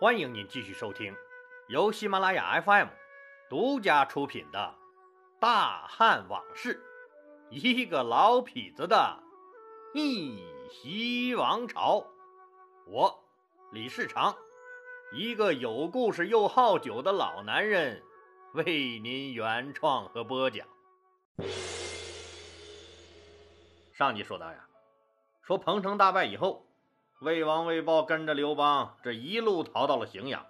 欢迎您继续收听由喜马拉雅 FM 独家出品的《大汉往事》，一个老痞子的逆袭王朝。我李世长，一个有故事又好酒的老男人，为您原创和播讲。上集说到呀，说彭城大败以后。魏王魏豹跟着刘邦，这一路逃到了荥阳。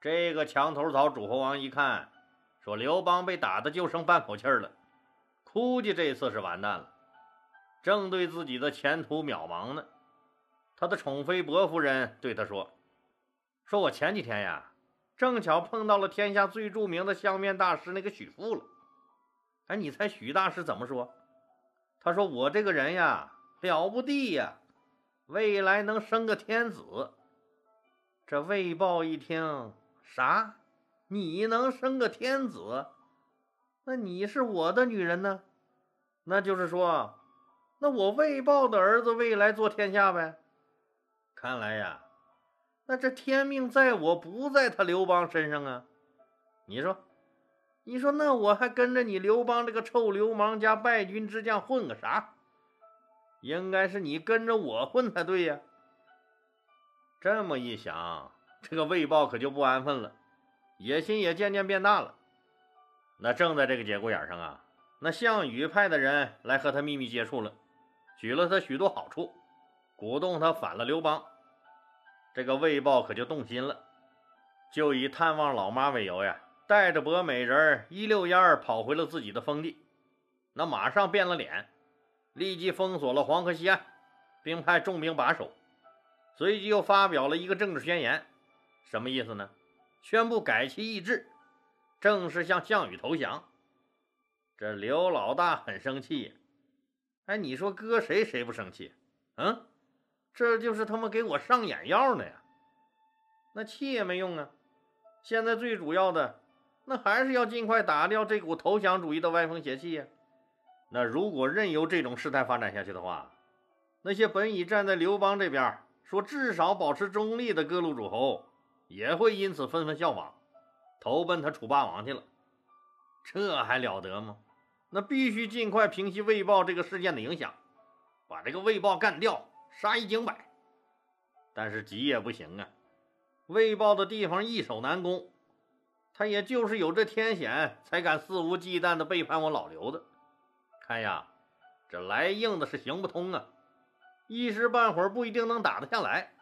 这个墙头草诸侯王一看，说刘邦被打的就剩半口气了，估计这次是完蛋了，正对自己的前途渺茫呢。他的宠妃薄夫人对他说：“说我前几天呀，正巧碰到了天下最著名的相面大师那个许富了。哎，你猜许大师怎么说？他说我这个人呀，了不地呀。”未来能生个天子，这魏豹一听，啥？你能生个天子？那你是我的女人呢？那就是说，那我魏豹的儿子未来做天下呗？看来呀，那这天命在我不在他刘邦身上啊？你说，你说，那我还跟着你刘邦这个臭流氓加败军之将混个啥？应该是你跟着我混才对呀！这么一想，这个魏豹可就不安分了，野心也渐渐变大了。那正在这个节骨眼上啊，那项羽派的人来和他秘密接触了，许了他许多好处，鼓动他反了刘邦。这个魏豹可就动心了，就以探望老妈为由呀，带着博美人一溜烟跑回了自己的封地，那马上变了脸。立即封锁了黄河西岸，并派重兵把守。随即又发表了一个政治宣言，什么意思呢？宣布改其易帜，正式向项羽投降。这刘老大很生气。哎，你说搁谁谁不生气？嗯，这就是他妈给我上眼药呢呀！那气也没用啊。现在最主要的，那还是要尽快打掉这股投降主义的歪风邪气呀。那如果任由这种事态发展下去的话，那些本已站在刘邦这边说至少保持中立的各路诸侯，也会因此纷纷效仿，投奔他楚霸王去了。这还了得吗？那必须尽快平息魏豹这个事件的影响，把这个魏豹干掉，杀一儆百。但是急也不行啊，魏豹的地方易守难攻，他也就是有这天险，才敢肆无忌惮地背叛我老刘的。看呀，这来硬的是行不通啊，一时半会儿不一定能打得下来。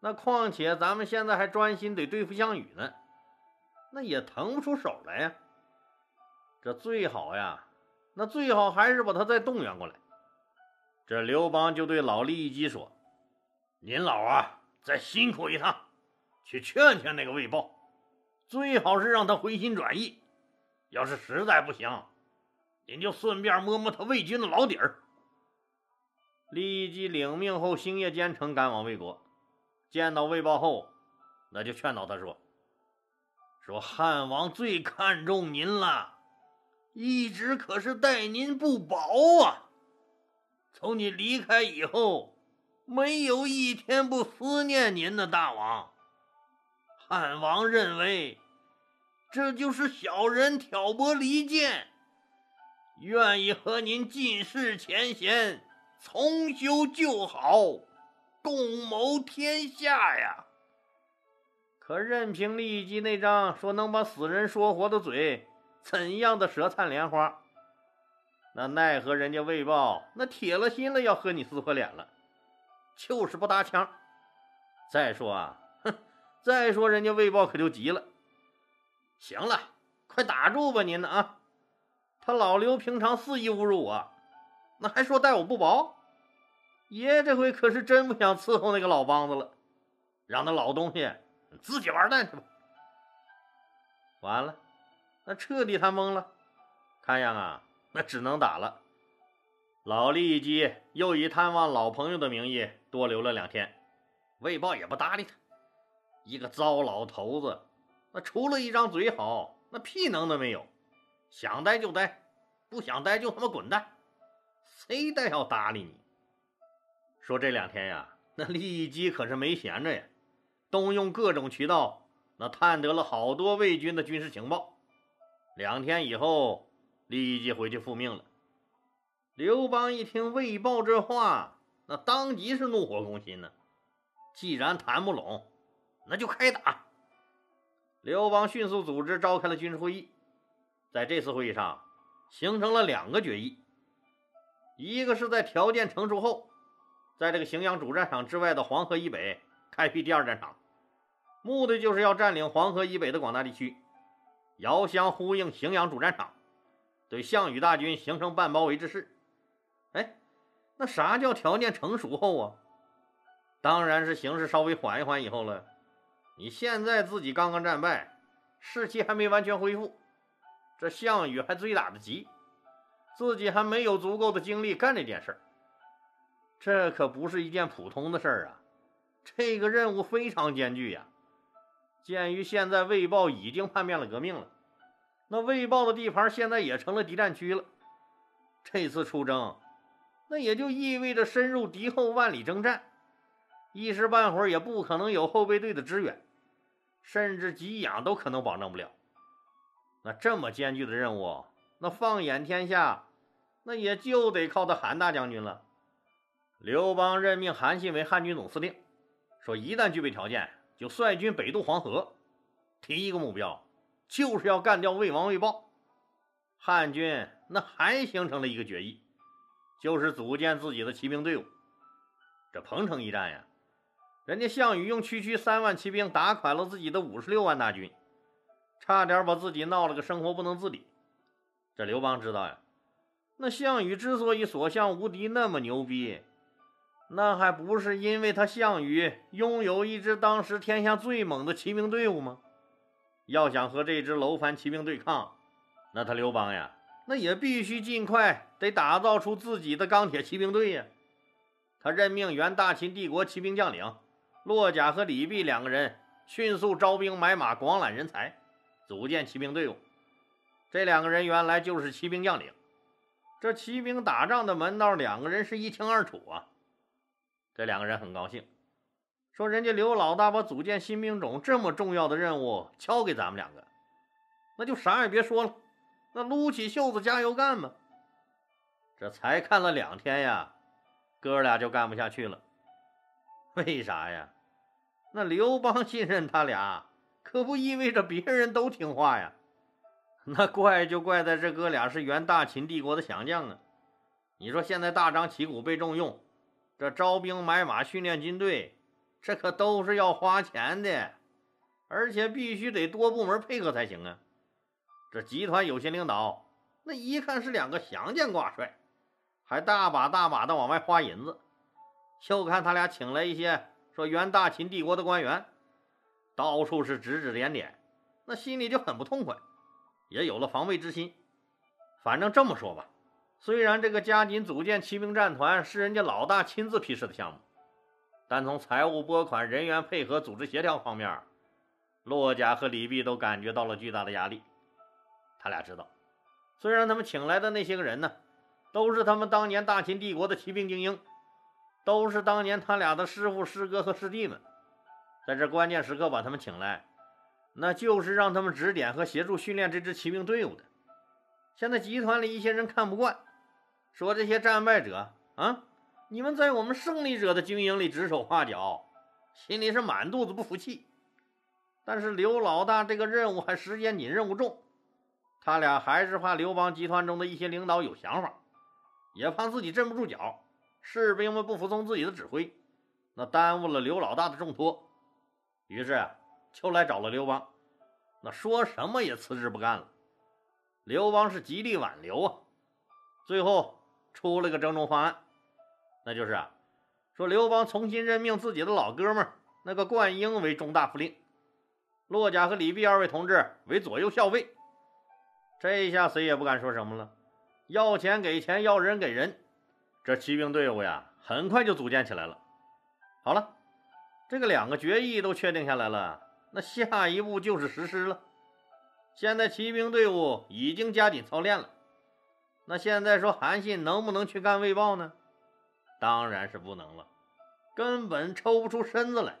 那况且咱们现在还专心得对付项羽呢，那也腾不出手来呀。这最好呀，那最好还是把他再动员过来。这刘邦就对老利基说：“您老啊，再辛苦一趟，去劝劝那个魏豹，最好是让他回心转意。要是实在不行。”您就顺便摸摸他魏军的老底儿。立即领命后，星夜兼程赶往魏国，见到魏豹后，那就劝导他说：“说汉王最看重您了，一直可是待您不薄啊。从你离开以后，没有一天不思念您的大王。汉王认为，这就是小人挑拨离间。”愿意和您尽释前嫌，重修旧好，共谋天下呀！可任凭利基那张说能把死人说活的嘴，怎样的舌灿莲花？那奈何人家魏豹那铁了心了要和你撕破脸了，就是不搭腔。再说啊，哼，再说人家魏豹可就急了。行了，快打住吧您呢啊！他老刘平常肆意侮辱我，那还说待我不薄。爷这回可是真不想伺候那个老梆子了，让那老东西自己玩蛋去吧。完了，那彻底他懵了，看样啊，那只能打了。老利基又以探望老朋友的名义多留了两天，魏豹也不搭理他。一个糟老头子，那除了一张嘴好，那屁能都没有。想待就待，不想待就他妈滚蛋！谁待要搭理你？说这两天呀，那利基可是没闲着呀，动用各种渠道，那探得了好多魏军的军事情报。两天以后，立即回去复命了。刘邦一听魏豹这话，那当即是怒火攻心呢。既然谈不拢，那就开打。刘邦迅速组织召开了军事会议，在这次会议上形成了两个决议：一个是在条件成熟后，在这个荥阳主战场之外的黄河以北开辟第二战场，目的就是要占领黄河以北的广大地区，遥相呼应荥阳主战场，对项羽大军形成半包围之势。哎，那啥叫条件成熟后啊？当然是形势稍微缓一缓以后了。你现在自己刚刚战败，士气还没完全恢复，这项羽还追打得急，自己还没有足够的精力干这件事儿。这可不是一件普通的事儿啊！这个任务非常艰巨呀。鉴于现在魏豹已经叛变了革命了，那魏豹的地盘现在也成了敌占区了。这次出征，那也就意味着深入敌后万里征战，一时半会儿也不可能有后备队的支援。甚至给养都可能保证不了。那这么艰巨的任务，那放眼天下，那也就得靠他韩大将军了。刘邦任命韩信为汉军总司令，说一旦具备条件，就率军北渡黄河。提一个目标就是要干掉魏王魏豹。汉军那还形成了一个决议，就是组建自己的骑兵队伍。这彭城一战呀。人家项羽用区区三万骑兵打垮了自己的五十六万大军，差点把自己闹了个生活不能自理。这刘邦知道呀，那项羽之所以所向无敌那么牛逼，那还不是因为他项羽拥有一支当时天下最猛的骑兵队伍吗？要想和这支楼烦骑兵对抗，那他刘邦呀，那也必须尽快得打造出自己的钢铁骑兵队呀。他任命原大秦帝国骑兵将领。骆甲和李泌两个人迅速招兵买马，广揽人才，组建骑兵队伍。这两个人原来就是骑兵将领，这骑兵打仗的门道，两个人是一清二楚啊。这两个人很高兴，说：“人家刘老大把组建新兵种这么重要的任务交给咱们两个，那就啥也别说了，那撸起袖子加油干吧。”这才看了两天呀，哥俩就干不下去了。为啥呀？那刘邦信任他俩，可不意味着别人都听话呀。那怪就怪在这哥俩是原大秦帝国的降将啊。你说现在大张旗鼓被重用，这招兵买马、训练军队，这可都是要花钱的，而且必须得多部门配合才行啊。这集团有些领导，那一看是两个降将挂帅，还大把大把的往外花银子。就看他俩请来一些。说原大秦帝国的官员，到处是指指点点，那心里就很不痛快，也有了防卫之心。反正这么说吧，虽然这个加紧组建骑兵战团是人家老大亲自批示的项目，但从财务拨款、人员配合、组织协调方面，骆甲和李毕都感觉到了巨大的压力。他俩知道，虽然他们请来的那些个人呢，都是他们当年大秦帝国的骑兵精英。都是当年他俩的师傅、师哥和师弟们，在这关键时刻把他们请来，那就是让他们指点和协助训练这支骑兵队伍的。现在集团里一些人看不惯，说这些战败者啊，你们在我们胜利者的经营里指手画脚，心里是满肚子不服气。但是刘老大这个任务还时间紧、任务重，他俩还是怕刘邦集团中的一些领导有想法，也怕自己镇不住脚。士兵们不服从自己的指挥，那耽误了刘老大的重托，于是啊就来找了刘邦，那说什么也辞职不干了。刘邦是极力挽留啊，最后出了个征中方案，那就是啊，说刘邦重新任命自己的老哥们那个灌婴为中大夫令，骆甲和李泌二位同志为左右校尉。这一下谁也不敢说什么了，要钱给钱，要人给人。这骑兵队伍呀，很快就组建起来了。好了，这个两个决议都确定下来了，那下一步就是实施了。现在骑兵队伍已经加紧操练了。那现在说韩信能不能去干魏豹呢？当然是不能了，根本抽不出身子来。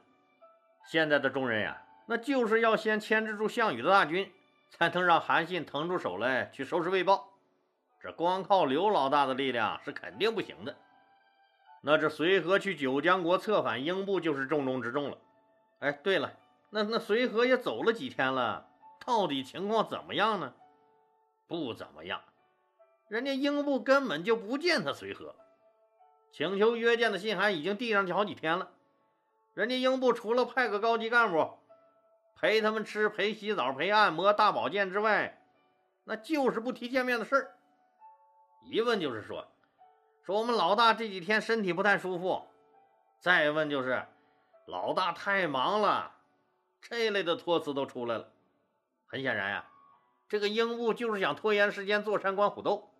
现在的众人呀，那就是要先牵制住项羽的大军，才能让韩信腾出手来去收拾魏豹。这光靠刘老大的力量是肯定不行的。那这随和去九江国策反英布就是重中之重了。哎，对了，那那随和也走了几天了，到底情况怎么样呢？不怎么样，人家英布根本就不见他随和，请求约见的信函已经递上去好几天了。人家英布除了派个高级干部陪他们吃、陪洗澡、陪按摩、大保健之外，那就是不提见面的事儿。一问就是说，说我们老大这几天身体不太舒服；再问就是老大太忙了，这一类的托词都出来了。很显然呀，这个英布就是想拖延时间坐山观虎斗。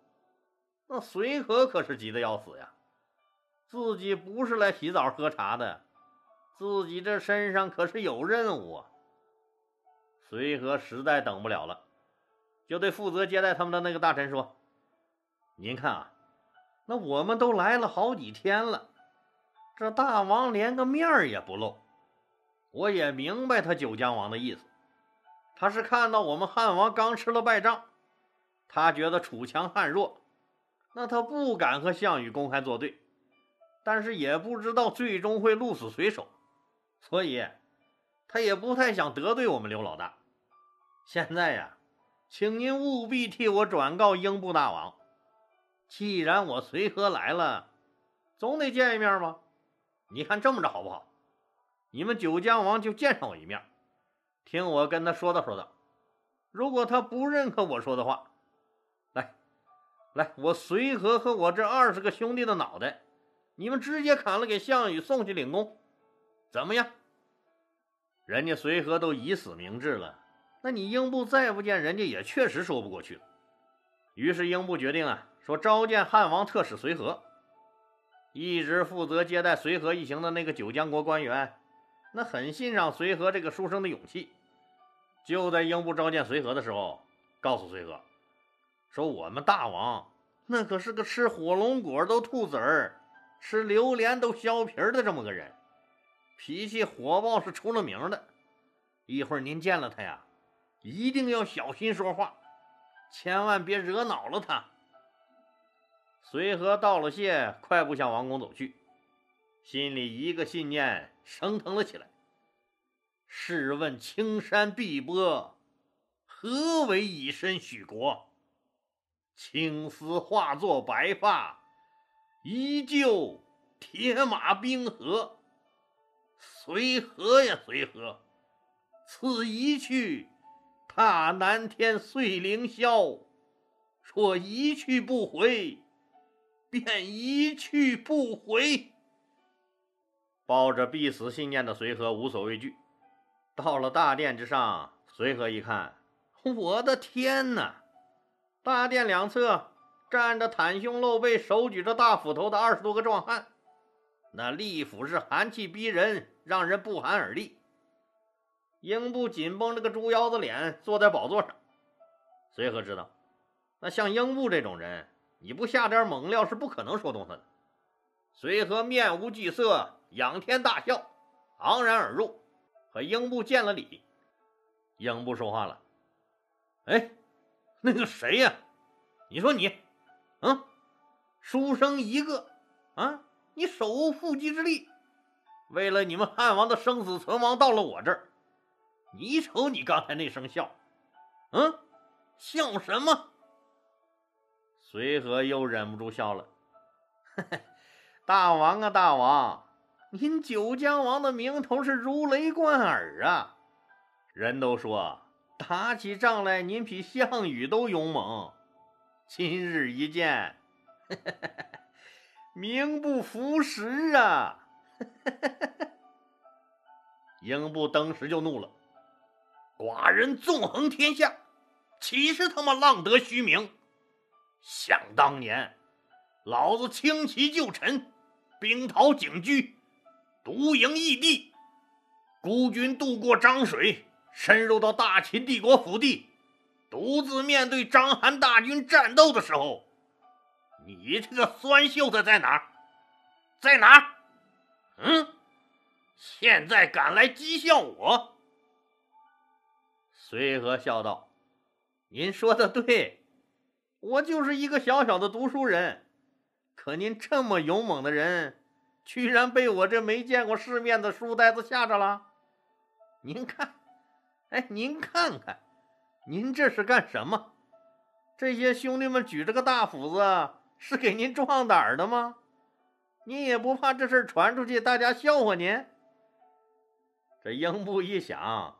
那随和可是急得要死呀，自己不是来洗澡喝茶的，自己这身上可是有任务啊。随和实在等不了了，就对负责接待他们的那个大臣说。您看啊，那我们都来了好几天了，这大王连个面儿也不露。我也明白他九江王的意思，他是看到我们汉王刚吃了败仗，他觉得楚强汉弱，那他不敢和项羽公开作对，但是也不知道最终会鹿死谁手，所以他也不太想得罪我们刘老大。现在呀，请您务必替我转告英布大王。既然我随和来了，总得见一面吧？你看这么着好不好？你们九江王就见上我一面，听我跟他说道说道。如果他不认可我说的话，来，来，我随和和我这二十个兄弟的脑袋，你们直接砍了给项羽送去领功，怎么样？人家随和都以死明志了，那你英布再不见人家也确实说不过去了。于是英布决定啊。说召见汉王特使随和，一直负责接待随和一行的那个九江国官员，那很欣赏随和这个书生的勇气。就在英布召见随和的时候，告诉随和说：“我们大王那可是个吃火龙果都吐籽儿，吃榴莲都削皮儿的这么个人，脾气火爆是出了名的。一会儿您见了他呀，一定要小心说话，千万别惹恼了他。”随和道了谢，快步向王宫走去，心里一个信念升腾了起来。试问青山碧波，何为以身许国？青丝化作白发，依旧铁马冰河。随和呀，随和，此一去，踏南天碎凌霄；若一去不回。便一去不回。抱着必死信念的随和无所畏惧，到了大殿之上。随和一看，我的天哪！大殿两侧站着袒胸露背、手举着大斧头的二十多个壮汉，那利斧是寒气逼人，让人不寒而栗。英布紧绷着个猪腰子脸坐在宝座上。随和知道，那像英布这种人。你不下点猛料是不可能说动他的。随和面无惧色，仰天大笑，昂然而入，和英布见了礼。英布说话了：“哎，那个谁呀？你说你，嗯，书生一个，啊，你手无缚鸡之力，为了你们汉王的生死存亡到了我这儿，你瞅你刚才那声笑，嗯，笑什么？”随和又忍不住笑了，大王啊，大王，您九江王的名头是如雷贯耳啊！人都说打起仗来您比项羽都勇猛，今日一见，名不符实啊！英布当时就怒了：“寡人纵横天下，岂是他妈浪得虚名？”想当年，老子轻骑旧尘，兵逃景驹，独营异地，孤军渡过漳水，深入到大秦帝国腹地，独自面对章邯大军战斗的时候，你这个酸秀才在哪？在哪儿？嗯，现在敢来讥笑我？随和笑道：“您说的对，我就是一个小小的读书人，可您这么勇猛的人，居然被我这没见过世面的书呆子吓着了。您看，哎，您看看，您这是干什么？这些兄弟们举着个大斧子，是给您壮胆的吗？您也不怕这事传出去，大家笑话您？”这英布一想，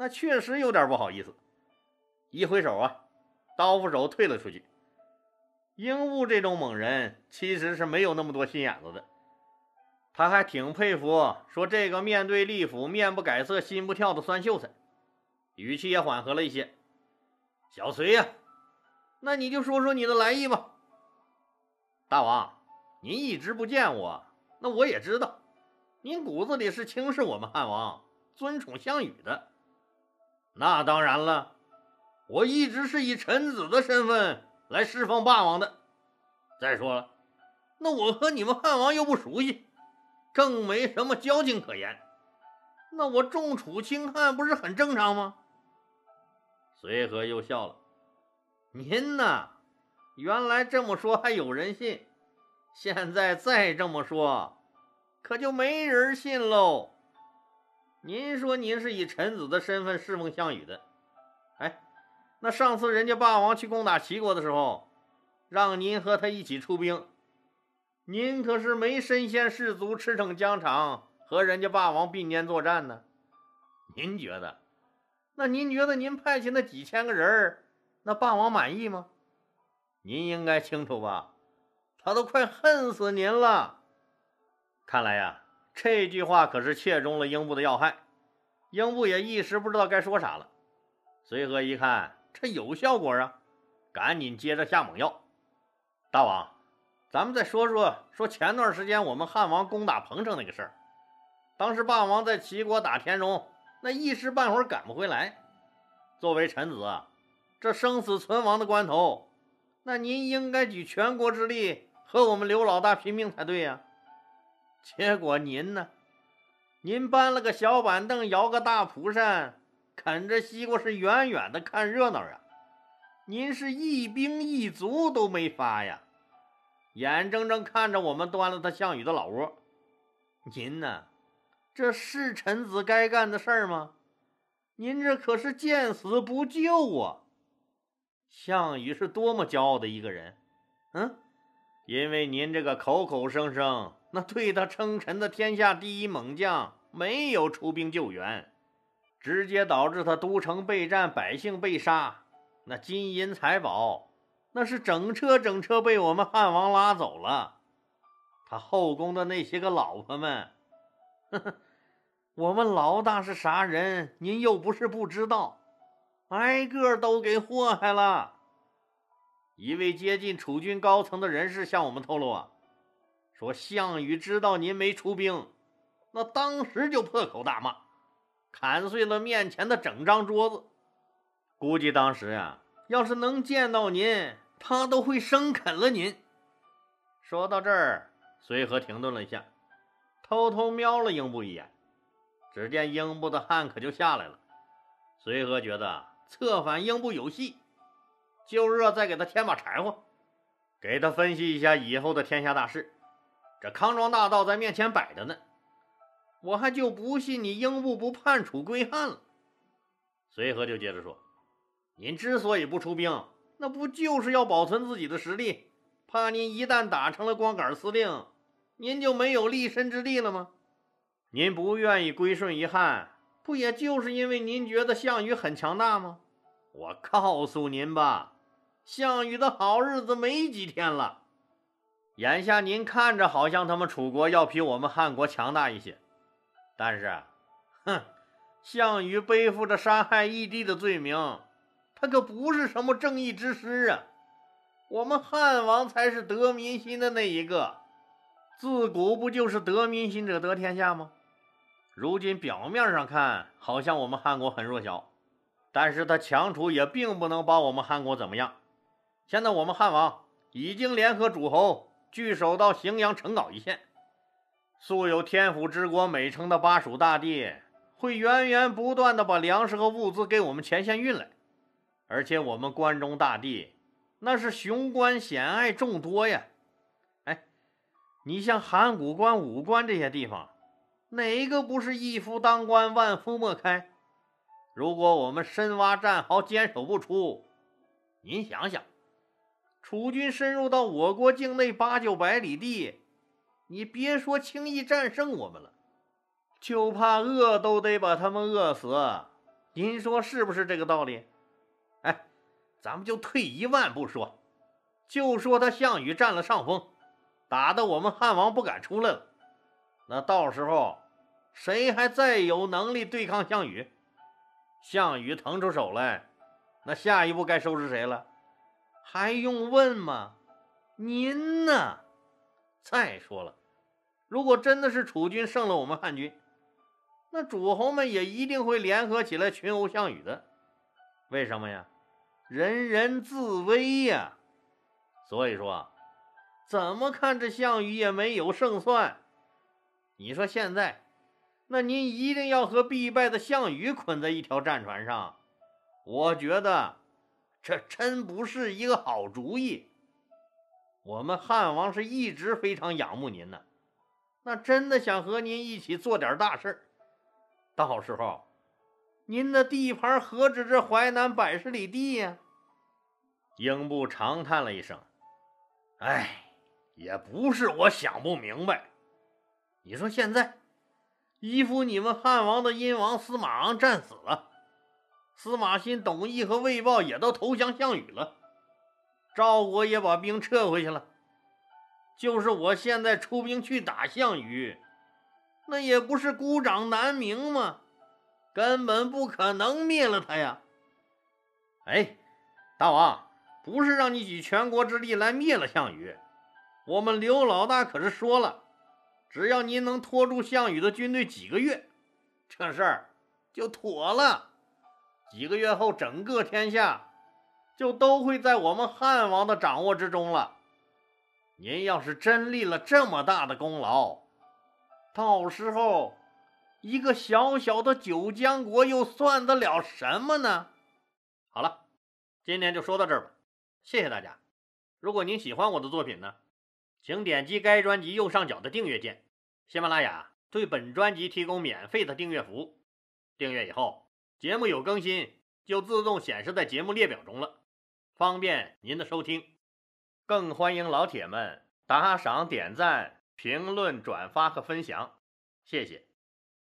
那确实有点不好意思，一挥手啊，刀斧手退了出去。英布这种猛人其实是没有那么多心眼子的，他还挺佩服说这个面对利府面不改色心不跳的酸秀才，语气也缓和了一些。小隋呀，那你就说说你的来意吧。大王，您一直不见我，那我也知道。您骨子里是轻视我们汉王，尊崇项羽的。那当然了，我一直是以臣子的身份来侍奉霸王的。再说了，那我和你们汉王又不熟悉，更没什么交情可言。那我重楚轻汉不是很正常吗？随和又笑了。您呐，原来这么说还有人信，现在再这么说。可就没人信喽。您说您是以臣子的身份侍奉项羽的，哎，那上次人家霸王去攻打齐国的时候，让您和他一起出兵，您可是没身先士卒、驰骋疆场和人家霸王并肩作战呢。您觉得？那您觉得您派去那几千个人，那霸王满意吗？您应该清楚吧？他都快恨死您了。看来呀，这句话可是切中了英布的要害，英布也一时不知道该说啥了。随和一看这有效果啊，赶紧接着下猛药。大王，咱们再说说说前段时间我们汉王攻打彭城那个事儿。当时霸王在齐国打田荣，那一时半会儿赶不回来。作为臣子啊，这生死存亡的关头，那您应该举全国之力和我们刘老大拼命才对呀。结果您呢？您搬了个小板凳，摇个大蒲扇，啃着西瓜，是远远的看热闹啊！您是一兵一卒都没发呀，眼睁睁看着我们端了他项羽的老窝。您呢？这是臣子该干的事儿吗？您这可是见死不救啊！项羽是多么骄傲的一个人，嗯？因为您这个口口声声。那对他称臣的天下第一猛将没有出兵救援，直接导致他都城备战，百姓被杀。那金银财宝，那是整车整车被我们汉王拉走了。他后宫的那些个老婆们，呵呵，我们老大是啥人？您又不是不知道，挨个都给祸害了。一位接近楚军高层的人士向我们透露啊。说项羽知道您没出兵，那当时就破口大骂，砍碎了面前的整张桌子。估计当时呀，要是能见到您，他都会生啃了您。说到这儿，随和停顿了一下，偷偷瞄了英布一眼，只见英布的汗可就下来了。随和觉得策反英布有戏，就热再给他添把柴火，给他分析一下以后的天下大事。这康庄大道在面前摆着呢，我还就不信你英布不叛楚归汉了。随和就接着说：“您之所以不出兵，那不就是要保存自己的实力？怕您一旦打成了光杆司令，您就没有立身之地了吗？您不愿意归顺于汉，不也就是因为您觉得项羽很强大吗？我告诉您吧，项羽的好日子没几天了。”眼下您看着好像他们楚国要比我们汉国强大一些，但是，哼，项羽背负着杀害义帝的罪名，他可不是什么正义之师啊！我们汉王才是得民心的那一个，自古不就是得民心者得天下吗？如今表面上看好像我们汉国很弱小，但是他强楚也并不能把我们汉国怎么样。现在我们汉王已经联合诸侯。据守到荥阳、城皋一线，素有天府之国美称的巴蜀大地会源源不断的把粮食和物资给我们前线运来，而且我们关中大地那是雄关险隘众多呀。哎，你像函谷关、武关这些地方，哪一个不是一夫当关，万夫莫开？如果我们深挖战壕，坚守不出，您想想，楚军深入到我国境内八九百里地。你别说轻易战胜我们了，就怕饿都得把他们饿死。您说是不是这个道理？哎，咱们就退一万步说，就说他项羽占了上风，打得我们汉王不敢出来了。那到时候谁还再有能力对抗项羽？项羽腾出手来，那下一步该收拾谁了？还用问吗？您呢？再说了。如果真的是楚军胜了我们汉军，那诸侯们也一定会联合起来群殴项羽的。为什么呀？人人自危呀！所以说，怎么看这项羽也没有胜算。你说现在，那您一定要和必败的项羽捆在一条战船上，我觉得这真不是一个好主意。我们汉王是一直非常仰慕您的。那真的想和您一起做点大事儿，到时候您的地盘何止这淮南百十里地呀？英布长叹了一声：“哎，也不是我想不明白。你说现在，依附你们汉王的殷王司马昂战死了，司马欣、董翳和魏豹也都投降项羽了，赵国也把兵撤回去了。”就是我现在出兵去打项羽，那也不是孤掌难鸣吗？根本不可能灭了他呀！哎，大王，不是让你举全国之力来灭了项羽，我们刘老大可是说了，只要您能拖住项羽的军队几个月，这事儿就妥了。几个月后，整个天下就都会在我们汉王的掌握之中了。您要是真立了这么大的功劳，到时候一个小小的九江国又算得了什么呢？好了，今天就说到这儿吧，谢谢大家。如果您喜欢我的作品呢，请点击该专辑右上角的订阅键。喜马拉雅对本专辑提供免费的订阅服务，订阅以后，节目有更新就自动显示在节目列表中了，方便您的收听。更欢迎老铁们打赏、点赞、评论、转发和分享，谢谢。